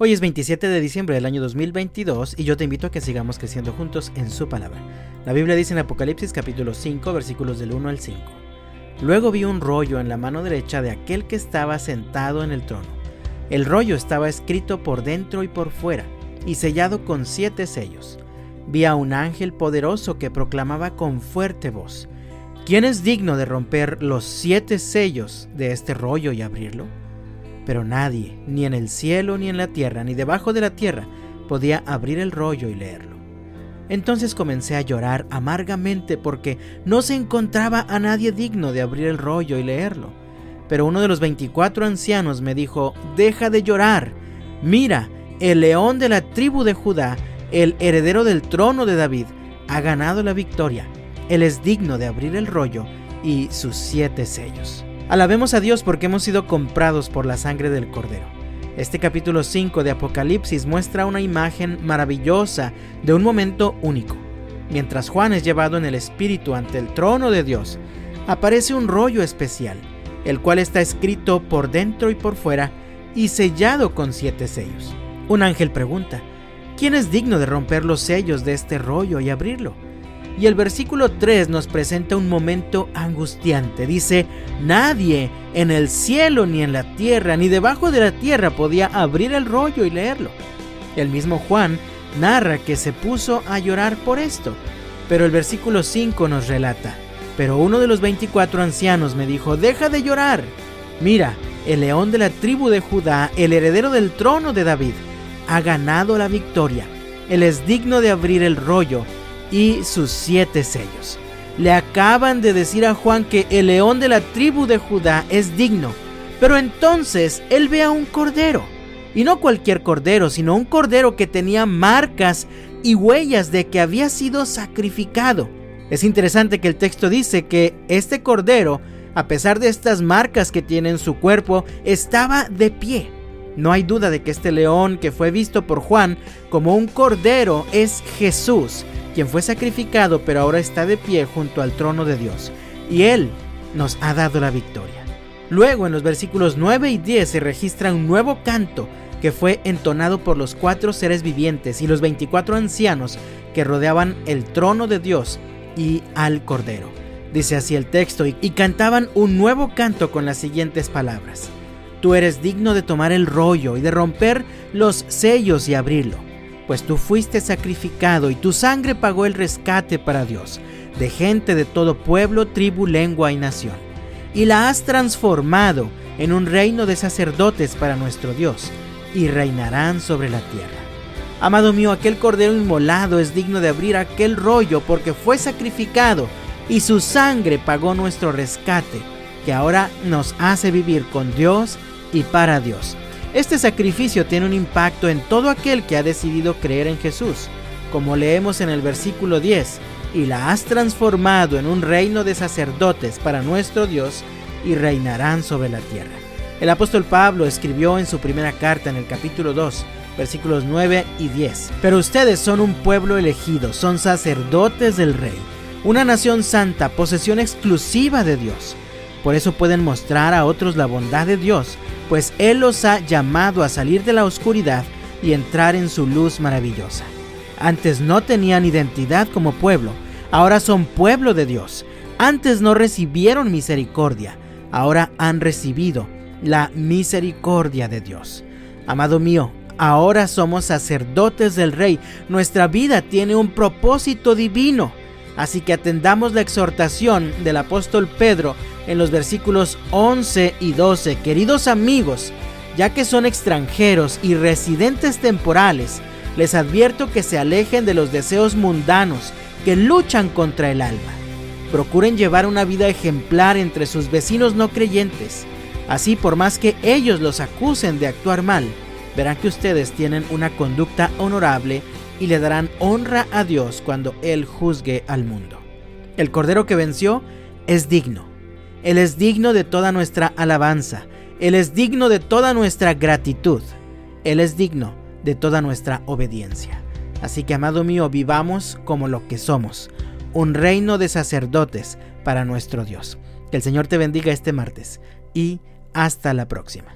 Hoy es 27 de diciembre del año 2022 y yo te invito a que sigamos creciendo juntos en su palabra. La Biblia dice en Apocalipsis capítulo 5 versículos del 1 al 5. Luego vi un rollo en la mano derecha de aquel que estaba sentado en el trono. El rollo estaba escrito por dentro y por fuera y sellado con siete sellos. Vi a un ángel poderoso que proclamaba con fuerte voz, ¿quién es digno de romper los siete sellos de este rollo y abrirlo? Pero nadie, ni en el cielo, ni en la tierra, ni debajo de la tierra, podía abrir el rollo y leerlo. Entonces comencé a llorar amargamente porque no se encontraba a nadie digno de abrir el rollo y leerlo. Pero uno de los veinticuatro ancianos me dijo, deja de llorar. Mira, el león de la tribu de Judá, el heredero del trono de David, ha ganado la victoria. Él es digno de abrir el rollo y sus siete sellos. Alabemos a Dios porque hemos sido comprados por la sangre del Cordero. Este capítulo 5 de Apocalipsis muestra una imagen maravillosa de un momento único. Mientras Juan es llevado en el Espíritu ante el trono de Dios, aparece un rollo especial, el cual está escrito por dentro y por fuera y sellado con siete sellos. Un ángel pregunta, ¿quién es digno de romper los sellos de este rollo y abrirlo? Y el versículo 3 nos presenta un momento angustiante. Dice, nadie en el cielo ni en la tierra ni debajo de la tierra podía abrir el rollo y leerlo. El mismo Juan narra que se puso a llorar por esto. Pero el versículo 5 nos relata, pero uno de los 24 ancianos me dijo, deja de llorar. Mira, el león de la tribu de Judá, el heredero del trono de David, ha ganado la victoria. Él es digno de abrir el rollo y sus siete sellos. Le acaban de decir a Juan que el león de la tribu de Judá es digno, pero entonces él ve a un cordero, y no cualquier cordero, sino un cordero que tenía marcas y huellas de que había sido sacrificado. Es interesante que el texto dice que este cordero, a pesar de estas marcas que tiene en su cuerpo, estaba de pie. No hay duda de que este león que fue visto por Juan como un cordero es Jesús, quien fue sacrificado pero ahora está de pie junto al trono de Dios, y Él nos ha dado la victoria. Luego en los versículos 9 y 10 se registra un nuevo canto que fue entonado por los cuatro seres vivientes y los 24 ancianos que rodeaban el trono de Dios y al Cordero. Dice así el texto, y, cantaban un nuevo canto con las siguientes palabras. Tú eres digno de tomar el rollo y de romper los sellos y abrirlo pues tú fuiste sacrificado y tu sangre pagó el rescate para Dios, de gente de todo pueblo, tribu, lengua y nación. Y la has transformado en un reino de sacerdotes para nuestro Dios, y reinarán sobre la tierra. Amado mío, aquel cordero inmolado es digno de abrir aquel rollo porque fue sacrificado y su sangre pagó nuestro rescate, que ahora nos hace vivir con Dios y para Dios. Este sacrificio tiene un impacto en todo aquel que ha decidido creer en Jesús, como leemos en el versículo 10, y la has transformado en un reino de sacerdotes para nuestro Dios y reinarán sobre la tierra. El apóstol Pablo escribió en su primera carta en el capítulo 2, versículos 9 y 10, pero ustedes son un pueblo elegido, son sacerdotes del rey, una nación santa, posesión exclusiva de Dios. Por eso pueden mostrar a otros la bondad de Dios pues Él los ha llamado a salir de la oscuridad y entrar en su luz maravillosa. Antes no tenían identidad como pueblo, ahora son pueblo de Dios. Antes no recibieron misericordia, ahora han recibido la misericordia de Dios. Amado mío, ahora somos sacerdotes del Rey. Nuestra vida tiene un propósito divino. Así que atendamos la exhortación del apóstol Pedro en los versículos 11 y 12, queridos amigos, ya que son extranjeros y residentes temporales, les advierto que se alejen de los deseos mundanos que luchan contra el alma. Procuren llevar una vida ejemplar entre sus vecinos no creyentes. Así, por más que ellos los acusen de actuar mal, verán que ustedes tienen una conducta honorable y le darán honra a Dios cuando Él juzgue al mundo. El Cordero que venció es digno él es digno de toda nuestra alabanza. Él es digno de toda nuestra gratitud. Él es digno de toda nuestra obediencia. Así que, amado mío, vivamos como lo que somos, un reino de sacerdotes para nuestro Dios. Que el Señor te bendiga este martes y hasta la próxima.